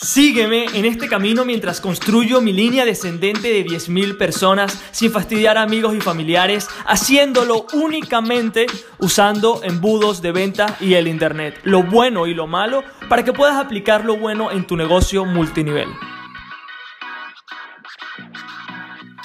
Sígueme en este camino mientras construyo mi línea descendente de 10.000 personas sin fastidiar a amigos y familiares, haciéndolo únicamente usando embudos de venta y el Internet, lo bueno y lo malo, para que puedas aplicar lo bueno en tu negocio multinivel.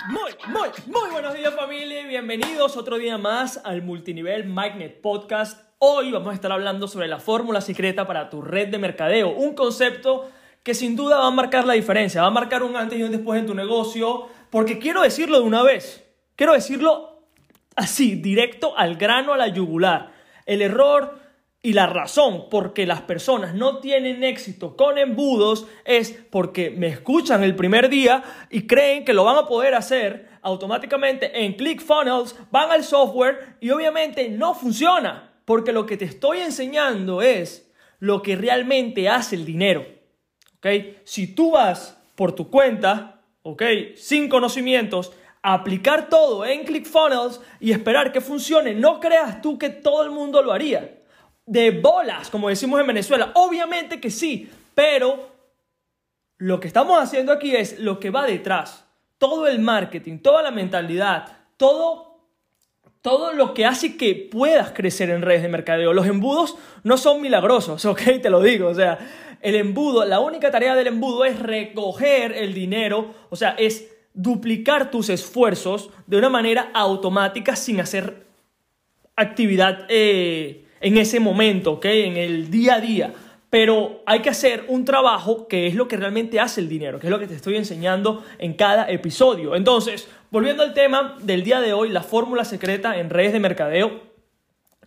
Muy, muy, muy buenos días familia y bienvenidos otro día más al Multinivel Magnet Podcast. Hoy vamos a estar hablando sobre la fórmula secreta para tu red de mercadeo, un concepto que sin duda va a marcar la diferencia, va a marcar un antes y un después en tu negocio, porque quiero decirlo de una vez, quiero decirlo así, directo al grano, a la yugular. El error y la razón por que las personas no tienen éxito con embudos es porque me escuchan el primer día y creen que lo van a poder hacer automáticamente en ClickFunnels, van al software y obviamente no funciona, porque lo que te estoy enseñando es lo que realmente hace el dinero. Si tú vas por tu cuenta. Sin conocimientos, aplicar todo en ClickFunnels y esperar que funcione, no creas tú que todo el mundo lo haría. De bolas, como decimos en Venezuela. Obviamente que sí, pero lo que estamos haciendo aquí es lo que va detrás. Todo el marketing, toda la mentalidad, todo todo lo que hace que puedas crecer en redes de mercadeo. Los embudos no son milagrosos, ¿ok? Te lo digo. O sea, el embudo, la única tarea del embudo es recoger el dinero, o sea, es duplicar tus esfuerzos de una manera automática sin hacer actividad eh, en ese momento, ¿ok? En el día a día. Pero hay que hacer un trabajo que es lo que realmente hace el dinero, que es lo que te estoy enseñando en cada episodio. Entonces, volviendo al tema del día de hoy, la fórmula secreta en redes de mercadeo,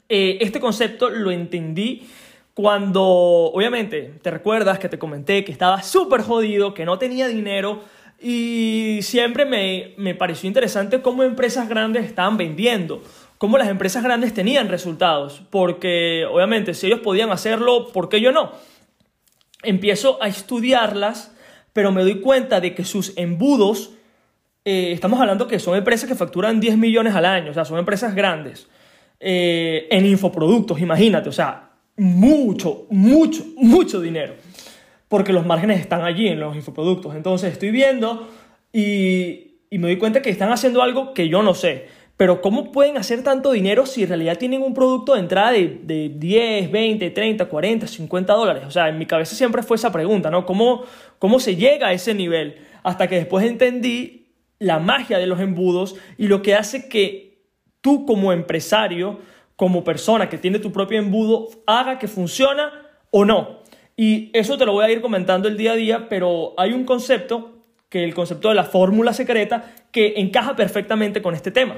eh, este concepto lo entendí cuando, obviamente, te recuerdas que te comenté que estaba súper jodido, que no tenía dinero y siempre me, me pareció interesante cómo empresas grandes estaban vendiendo, cómo las empresas grandes tenían resultados, porque obviamente si ellos podían hacerlo, ¿por qué yo no? Empiezo a estudiarlas, pero me doy cuenta de que sus embudos, eh, estamos hablando que son empresas que facturan 10 millones al año, o sea, son empresas grandes, eh, en infoproductos, imagínate, o sea, mucho, mucho, mucho dinero. Porque los márgenes están allí en los infoproductos. Entonces estoy viendo y, y me doy cuenta que están haciendo algo que yo no sé. Pero ¿cómo pueden hacer tanto dinero si en realidad tienen un producto de entrada de, de 10, 20, 30, 40, 50 dólares? O sea, en mi cabeza siempre fue esa pregunta, ¿no? ¿Cómo, ¿Cómo se llega a ese nivel? Hasta que después entendí la magia de los embudos y lo que hace que tú como empresario como persona que tiene tu propio embudo haga que funciona o no. Y eso te lo voy a ir comentando el día a día, pero hay un concepto, que el concepto de la fórmula secreta, que encaja perfectamente con este tema,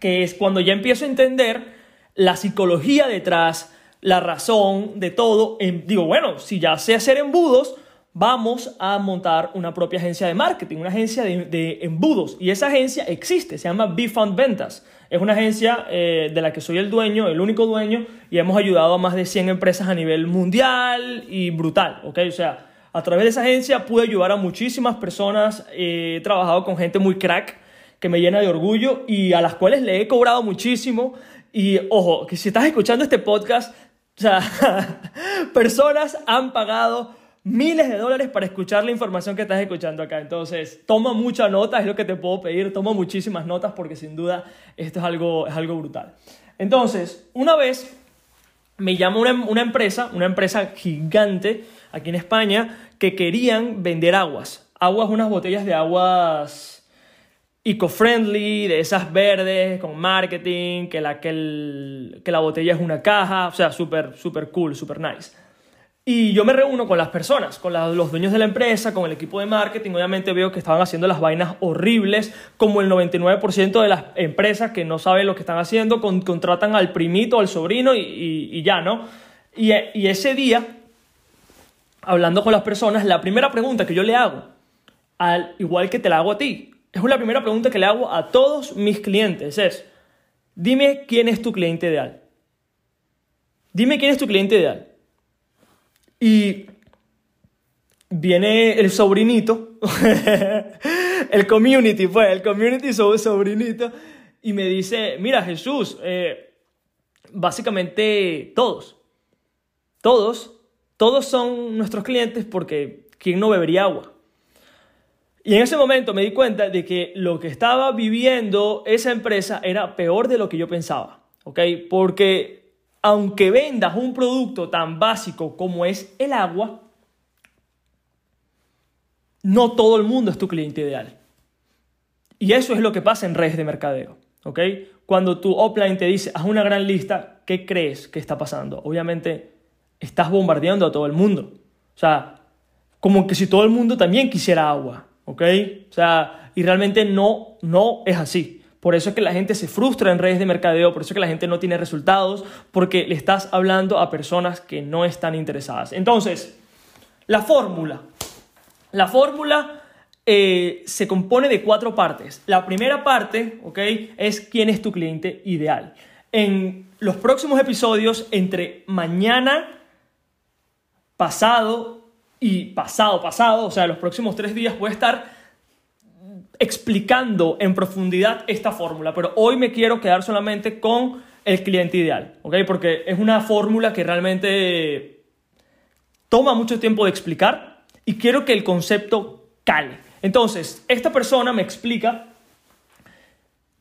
que es cuando ya empiezo a entender la psicología detrás, la razón de todo, digo, bueno, si ya sé hacer embudos, vamos a montar una propia agencia de marketing, una agencia de, embudos. Y esa agencia existe, se llama BeFund Ventas. Es una agencia eh, de la que soy el dueño, el único dueño, y hemos ayudado a más de 100 empresas a nivel mundial y brutal. O sea, a través de esa agencia pude ayudar a muchísimas personas, he trabajado con gente muy crack que me llena de orgullo y a las cuales le he cobrado muchísimo. Y ojo, que si estás escuchando este podcast, o sea, personas han pagado miles de dólares para escuchar la información que estás escuchando acá. Entonces, toma mucha nota, es lo que te puedo pedir, toma muchísimas notas porque sin duda esto es algo, es algo brutal. Entonces, una vez me llamó una, empresa, una empresa gigante aquí en España, que querían vender aguas. Aguas, unas botellas de aguas eco-friendly, de esas verdes, con marketing, que la, que la botella es una caja, o sea, súper, súper cool, súper nice. Y yo me reúno con las personas, con los dueños de la empresa, con el equipo de marketing. Obviamente veo que estaban haciendo las vainas horribles, como el 99% de las empresas que no saben lo que están haciendo, contratan al primito, al sobrino y, ya, ¿no? Y, y, ese día, hablando con las personas, la primera pregunta que yo le hago, al igual que te la hago a ti, es la primera pregunta que le hago a todos mis clientes, es, dime quién es tu cliente ideal. Dime quién es tu cliente ideal. Y viene el sobrinito, el community, pues, el community sobrinito, y me dice, mira Jesús, eh, básicamente todos, todos, todos son nuestros clientes porque ¿quién no bebería agua? Y en ese momento me di cuenta de que lo que estaba viviendo esa empresa era peor de lo que yo pensaba, ¿ok? Porque aunque vendas un producto tan básico como es el agua, no todo el mundo es tu cliente ideal. Y eso es lo que pasa en redes de mercadeo. ¿ok? Cuando tu offline te dice, haz una gran lista, ¿qué crees que está pasando? Obviamente estás bombardeando a todo el mundo. O sea, como que si todo el mundo también quisiera agua. ¿ok? O sea, y realmente no, no es así. Por eso es que la gente se frustra en redes de mercadeo, por eso es que la gente no tiene resultados, porque le estás hablando a personas que no están interesadas. Entonces, la fórmula. La fórmula eh, se compone de cuatro partes. La primera parte, ¿ok? Es quién es tu cliente ideal. En los próximos episodios, entre mañana, pasado y pasado, pasado, o sea, los próximos tres días voy a estar explicando en profundidad esta fórmula, pero hoy me quiero quedar solamente con el cliente ideal, ¿ok? Porque es una fórmula que realmente toma mucho tiempo de explicar y quiero que el concepto cale. Entonces, esta persona me explica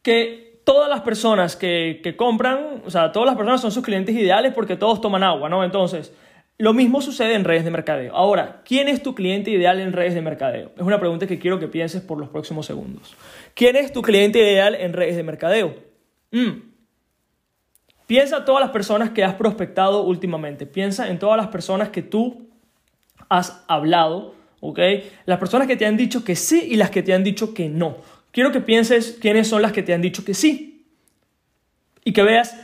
que todas las personas que, que, compran, o sea, todas las personas son sus clientes ideales porque todos toman agua, ¿no? Entonces, lo mismo sucede en redes de mercadeo. Ahora, ¿quién es tu cliente ideal en redes de mercadeo? Es una pregunta que quiero que pienses por los próximos segundos. ¿Quién es tu cliente ideal en redes de mercadeo? Mm. Piensa en todas las personas que has prospectado últimamente. Piensa en todas las personas que tú has hablado ¿ok? Las personas que te han dicho que sí y las que te han dicho que no. Quiero que pienses quiénes son las que te han dicho que sí y que veas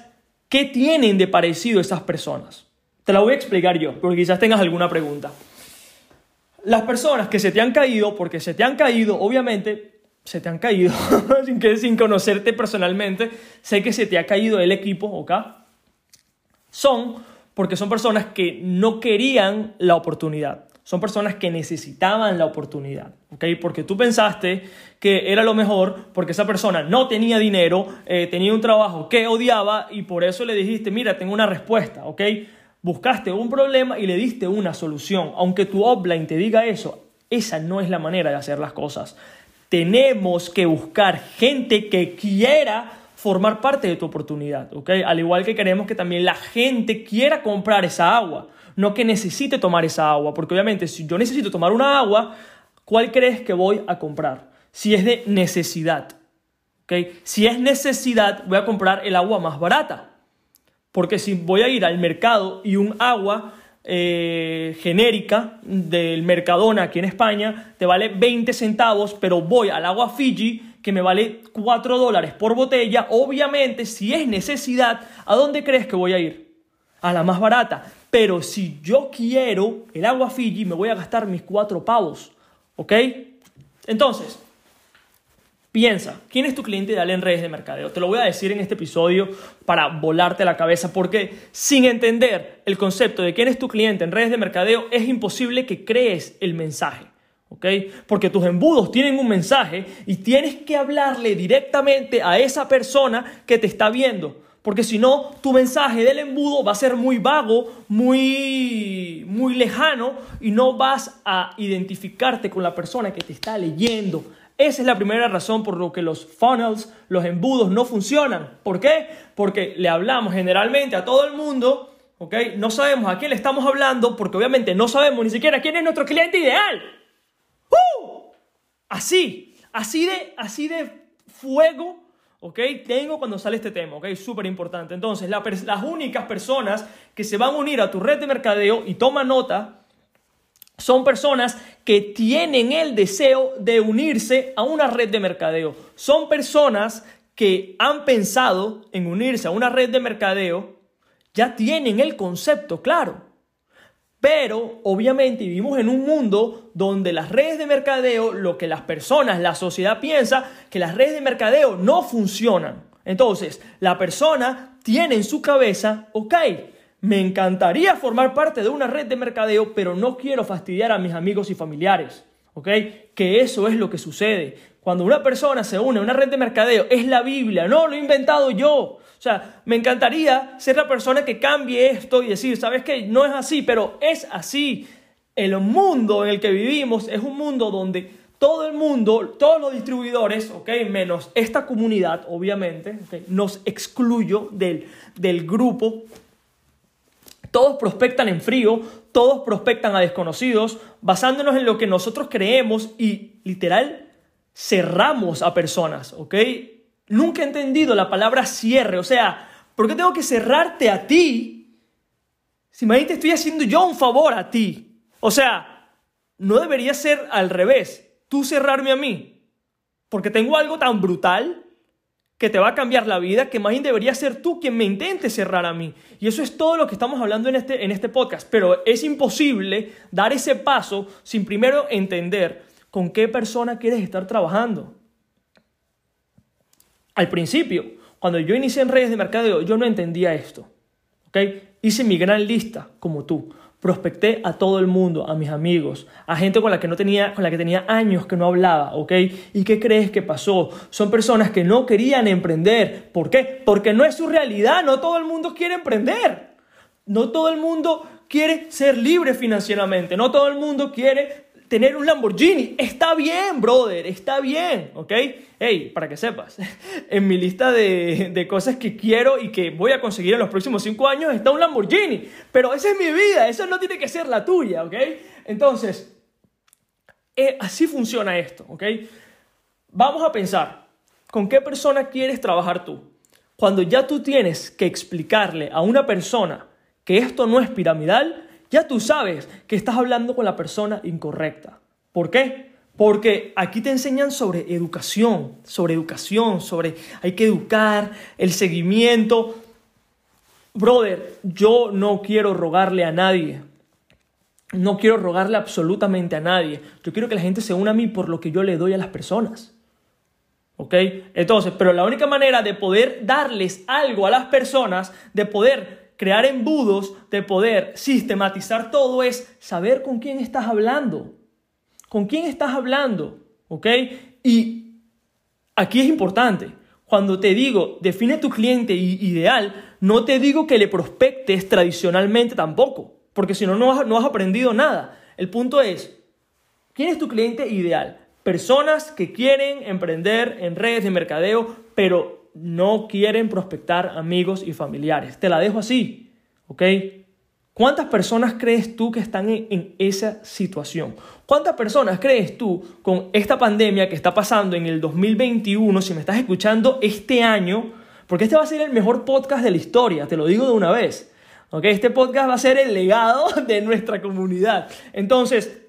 qué tienen de parecido esas personas. Te la voy a explicar yo, porque quizás tengas alguna pregunta. Las personas que se te han caído, porque se te han caído, obviamente, se te han caído, sin, que, sin conocerte personalmente, sé que se te ha caído el equipo, ¿ok? Son porque son personas que no querían la oportunidad son personas que necesitaban la oportunidad, ¿ok? Porque tú pensaste que era lo mejor porque esa persona no tenía dinero, eh, tenía un trabajo que odiaba y por eso le dijiste, mira, tengo una respuesta, ¿ok? Buscaste un problema y le diste una solución. Aunque tu offline te diga eso, esa no es la manera de hacer las cosas. Tenemos que buscar gente que quiera formar parte de tu oportunidad, ¿ok? Al igual que queremos que también la gente quiera comprar esa agua no que necesite tomar esa agua, porque obviamente si yo necesito tomar una agua, ¿cuál crees que voy a comprar? Si es de necesidad. ¿okay? Si es necesidad, voy a comprar el agua más barata. Porque si voy a ir al mercado y un agua eh, genérica del Mercadona aquí en España te vale 20 centavos, pero voy al agua Fiji que me vale 4 dólares por botella, obviamente si es necesidad, ¿a dónde crees que voy a ir? A la más barata. Pero si yo quiero el agua Fiji, me voy a gastar mis cuatro pavos. ¿Ok? Entonces, piensa, ¿quién es tu cliente ideal en redes de mercadeo? Te lo voy a decir en este episodio para volarte la cabeza, porque sin entender el concepto de quién es tu cliente en redes de mercadeo, es imposible que crees el mensaje. ¿ok? Porque tus embudos tienen un mensaje y tienes que hablarle directamente a esa persona que te está viendo. Porque si no, tu mensaje del embudo va a ser muy vago, muy, muy lejano y no vas a identificarte con la persona que te está leyendo. Esa es la primera razón por lo que los funnels, los embudos no funcionan. ¿Por qué? Porque le hablamos generalmente a todo el mundo, ¿ok? No sabemos a quién le estamos hablando porque obviamente no sabemos ni siquiera quién es nuestro cliente ideal. ¡Uh! Así, así de, así de fuego ¿ok? Tengo cuando sale este tema, ¿ok? Súper importante. Entonces, las únicas personas que se van a unir a tu red de mercadeo y toma nota son personas que tienen el deseo de unirse a una red de mercadeo. Son personas que han pensado en unirse a una red de mercadeo, ya tienen el concepto claro. Pero obviamente vivimos en un mundo donde las redes de mercadeo, lo que las personas, la sociedad piensa, que las redes de mercadeo no funcionan. Entonces, la persona tiene en su cabeza, ok, me encantaría formar parte de una red de mercadeo, pero no quiero fastidiar a mis amigos y familiares. ¿Ok? Que eso es lo que sucede. Cuando una persona se une a una red de mercadeo, es la Biblia, no lo he inventado yo. O sea, me encantaría ser la persona que cambie esto y decir, ¿sabes qué? No es así, pero es así. el mundo en el que vivimos es un mundo donde todo el mundo, todos los distribuidores, ¿ok? Menos esta comunidad, obviamente, nos excluyo del, del grupo. Todos prospectan en frío, todos prospectan a desconocidos, basándonos en lo que nosotros creemos y literal cerramos a personas, ¿ok? Nunca he entendido la palabra cierre, o sea, ¿por qué tengo que cerrarte a ti? Si imagínate, estoy haciendo yo un favor a ti. O sea, no debería ser al revés, tú cerrarme a mí, porque tengo algo tan brutal que te va a cambiar la vida, que más bien debería ser tú quien me intente cerrar a mí. Y eso es todo lo que estamos hablando en este, en este podcast, pero es imposible dar ese paso sin primero entender con qué persona quieres estar trabajando. Al principio, cuando yo inicié en redes de mercadeo, yo no entendía esto. ¿ok? Hice mi gran lista, como tú. Prospecté a todo el mundo, a mis amigos, a gente con la que no tenía, con la que tenía años que no hablaba, ¿ok? ¿Y qué crees que pasó? Son personas que no querían emprender. ¿Por qué? Porque no es su realidad, no todo el mundo quiere emprender. No todo el mundo quiere ser libre financieramente, no todo el mundo quiere tener un Lamborghini. Está bien, brother, está bien, ¿ok? Hey, para que sepas, en mi lista de, cosas que quiero y que voy a conseguir en los próximos cinco años está un Lamborghini. Pero esa es mi vida, eso no tiene que ser la tuya, ¿ok? Entonces, eh, así funciona esto, ¿ok? Vamos a pensar, ¿con qué persona quieres trabajar tú? Cuando ya tú tienes que explicarle a una persona que esto no es piramidal, ya tú sabes que estás hablando con la persona incorrecta. ¿Por qué? Porque aquí te enseñan sobre educación, sobre educación, sobre hay que educar, el seguimiento. Brother, yo no quiero rogarle a nadie. No quiero rogarle absolutamente a nadie. Yo quiero que la gente se una a mí por lo que yo le doy a las personas. ¿Ok? Entonces, pero la única manera de poder darles algo a las personas, de poder crear embudos, de poder sistematizar todo es saber con quién estás hablando. ¿Con quién estás hablando? ¿Ok? Y aquí es importante. Cuando te digo, define tu cliente ideal, no te digo que le prospectes tradicionalmente tampoco, porque si no, no has, no has aprendido nada. El punto es, ¿quién es tu cliente ideal? Personas que quieren emprender en redes de mercadeo, pero no quieren prospectar amigos y familiares. Te la dejo así, ¿ok? ¿Cuántas personas crees tú que están en, esa situación? ¿Cuántas personas crees tú con esta pandemia que está pasando en el 2021, si me estás escuchando este año, porque este va a ser el mejor podcast de la historia, te lo digo de una vez. ¿ok? Este podcast va a ser el legado de nuestra comunidad. Entonces,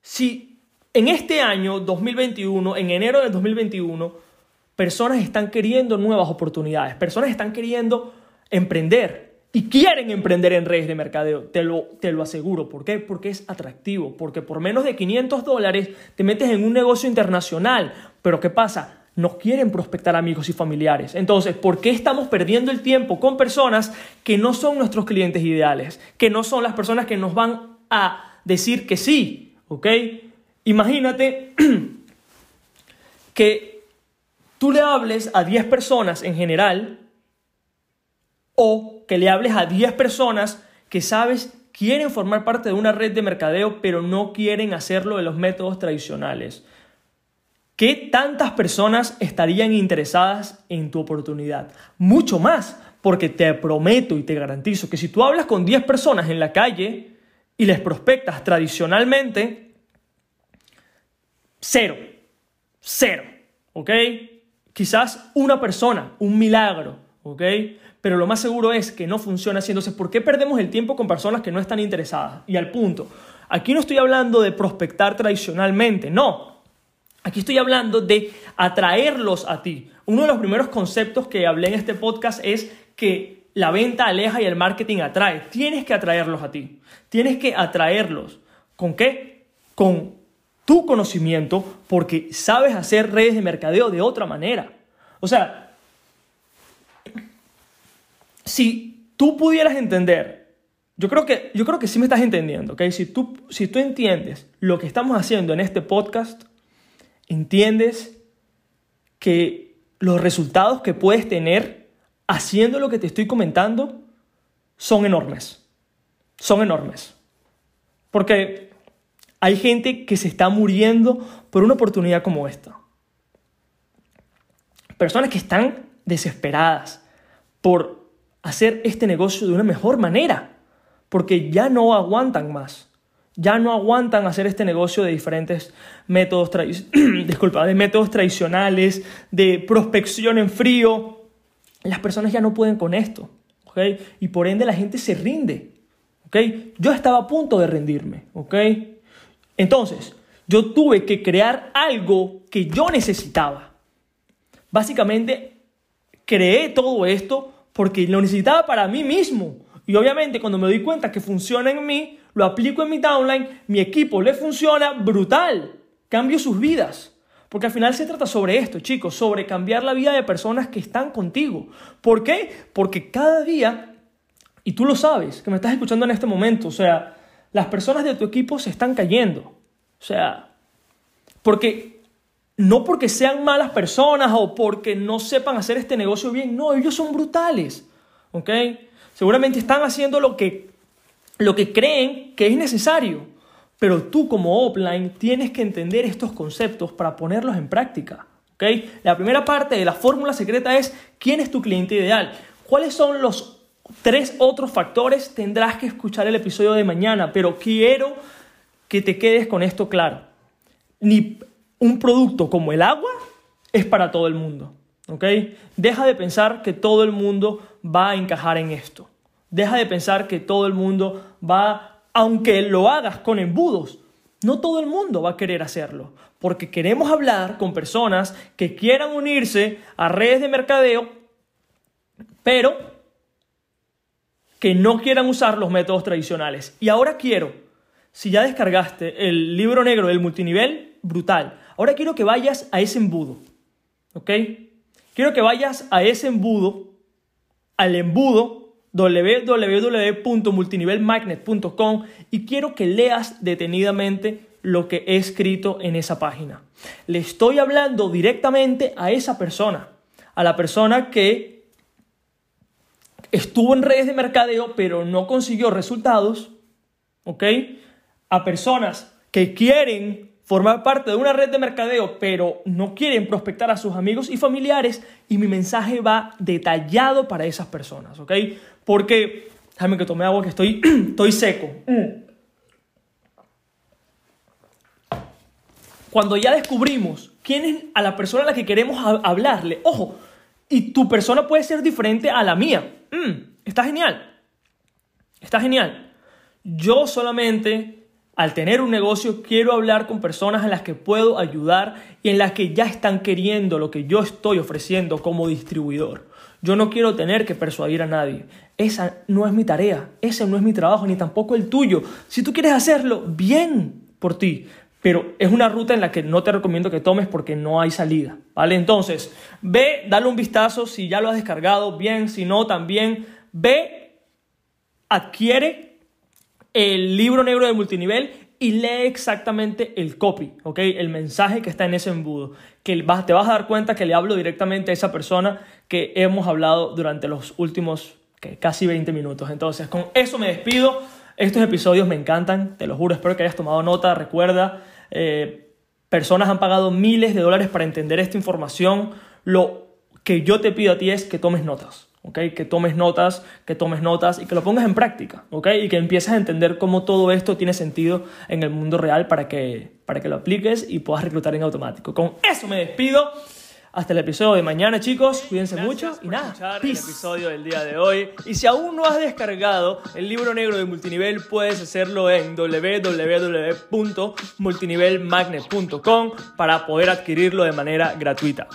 si en este año 2021, en enero del 2021, personas están queriendo nuevas oportunidades, personas están queriendo emprender y quieren emprender en redes de mercadeo, te lo, te lo aseguro. ¿Por qué? Porque es atractivo, porque por menos de 500 dólares te metes en un negocio internacional. Pero ¿qué pasa? No quieren prospectar amigos y familiares. Entonces, ¿por qué estamos perdiendo el tiempo con personas que no son nuestros clientes ideales? Que no son las personas que nos van a decir que sí, ¿ok? Imagínate que tú le hables a 10 personas en general o que le hables a 10 personas que sabes quieren formar parte de una red de mercadeo pero no quieren hacerlo de los métodos tradicionales. ¿Qué tantas personas estarían interesadas en tu oportunidad? Mucho más, porque te prometo y te garantizo que si tú hablas con 10 personas en la calle y les prospectas tradicionalmente, cero, cero, ¿ok? Quizás una persona, un milagro, ¿ok? Pero lo más seguro es que no funciona así. Entonces, ¿por qué perdemos el tiempo con personas que no están interesadas? Y al punto, aquí no estoy hablando de prospectar tradicionalmente, no. Aquí estoy hablando de atraerlos a ti. Uno de los primeros conceptos que hablé en este podcast es que la venta aleja y el marketing atrae. Tienes que atraerlos a ti. Tienes que atraerlos. ¿Con qué? Con tu conocimiento porque sabes hacer redes de mercadeo de otra manera. O sea, si tú pudieras entender, yo creo que, yo creo que sí me estás entendiendo, ¿ok? Si tú, si tú entiendes lo que estamos haciendo en este podcast, entiendes que los resultados que puedes tener haciendo lo que te estoy comentando son enormes. Son enormes. Porque hay gente que se está muriendo por una oportunidad como esta. Personas que están desesperadas por hacer este negocio de una mejor manera, porque ya no aguantan más. Ya no aguantan hacer este negocio de diferentes métodos, Disculpa, de métodos tradicionales, de prospección en frío. Las personas ya no pueden con esto. ¿okay? Y por ende la gente se rinde. ¿okay? Yo estaba a punto de rendirme. ¿okay? Entonces, yo tuve que crear algo que yo necesitaba. Básicamente, creé todo esto porque lo necesitaba para mí mismo. Y obviamente cuando me doy cuenta que funciona en mí, lo aplico en mi downline, mi equipo le funciona brutal. Cambio sus vidas. Porque al final se trata sobre esto, chicos, sobre cambiar la vida de personas que están contigo. ¿Por qué? Porque cada día, y tú lo sabes, que me estás escuchando en este momento, o sea, las personas de tu equipo se están cayendo. O sea, porque no porque sean malas personas o porque no sepan hacer este negocio bien, no, ellos son brutales. ¿Ok? Seguramente están haciendo lo que, lo que creen que es necesario. Pero tú como offline tienes que entender estos conceptos para ponerlos en práctica. ¿ok? La primera parte de la fórmula secreta es quién es tu cliente ideal. ¿Cuáles son los tres otros factores tendrás que escuchar el episodio de mañana, pero quiero que te quedes con esto claro. Ni un producto como el agua es para todo el mundo. ¿ok? Deja de pensar que todo el mundo va a encajar en esto. Deja de pensar que todo el mundo va, aunque lo hagas con embudos, no todo el mundo va a querer hacerlo, porque queremos hablar con personas que quieran unirse a redes de mercadeo, pero que no quieran usar los métodos tradicionales. Y ahora quiero, si ya descargaste el libro negro del multinivel, brutal. Ahora quiero que vayas a ese embudo. ¿Ok? Quiero que vayas a ese embudo, al embudo www.multinivelmagnet.com y quiero que leas detenidamente lo que he escrito en esa página. Le estoy hablando directamente a esa persona, a la persona que estuvo en redes de mercadeo pero no consiguió resultados, ¿ok? A personas que quieren formar parte de una red de mercadeo pero no quieren prospectar a sus amigos y familiares y mi mensaje va detallado para esas personas, ¿ok? Porque, déjame que tome agua que estoy, estoy seco. Cuando ya descubrimos quién es a la persona a la que queremos hablarle, ojo, y tu persona puede ser diferente a la mía. Mm, está genial. Está genial. Yo solamente, al tener un negocio, quiero hablar con personas en las que puedo ayudar y en las que ya están queriendo lo que yo estoy ofreciendo como distribuidor. Yo no quiero tener que persuadir a nadie. Esa no es mi tarea, ese no es mi trabajo, ni tampoco el tuyo. Si tú quieres hacerlo, bien por ti pero es una ruta en la que no te recomiendo que tomes porque no hay salida, ¿vale? Entonces, ve, dale un vistazo si ya lo has descargado, bien, si no, también ve, adquiere el libro negro de multinivel y lee exactamente el copy, ¿ok? El mensaje que está en ese embudo, que te vas a dar cuenta que le hablo directamente a esa persona que hemos hablado durante los últimos casi 20 minutos. Entonces, con eso me despido. Estos episodios me encantan, te lo juro, espero que hayas tomado nota. Recuerda, eh, personas han pagado miles de dólares para entender esta información. Lo que yo te pido a ti es que tomes notas. ¿okay? Que tomes notas, que tomes notas y que lo pongas en práctica, ¿okay? Y que empieces a entender cómo todo esto tiene sentido en el mundo real para que, para que lo apliques y puedas reclutar en automático. Con eso me despido. Hasta el episodio de mañana, chicos. Cuídense mucho y nada. el episodio del día de hoy. Y si aún no has descargado el libro negro de multinivel, puedes hacerlo en www.multinivelmagnet.com para poder adquirirlo de manera gratuita.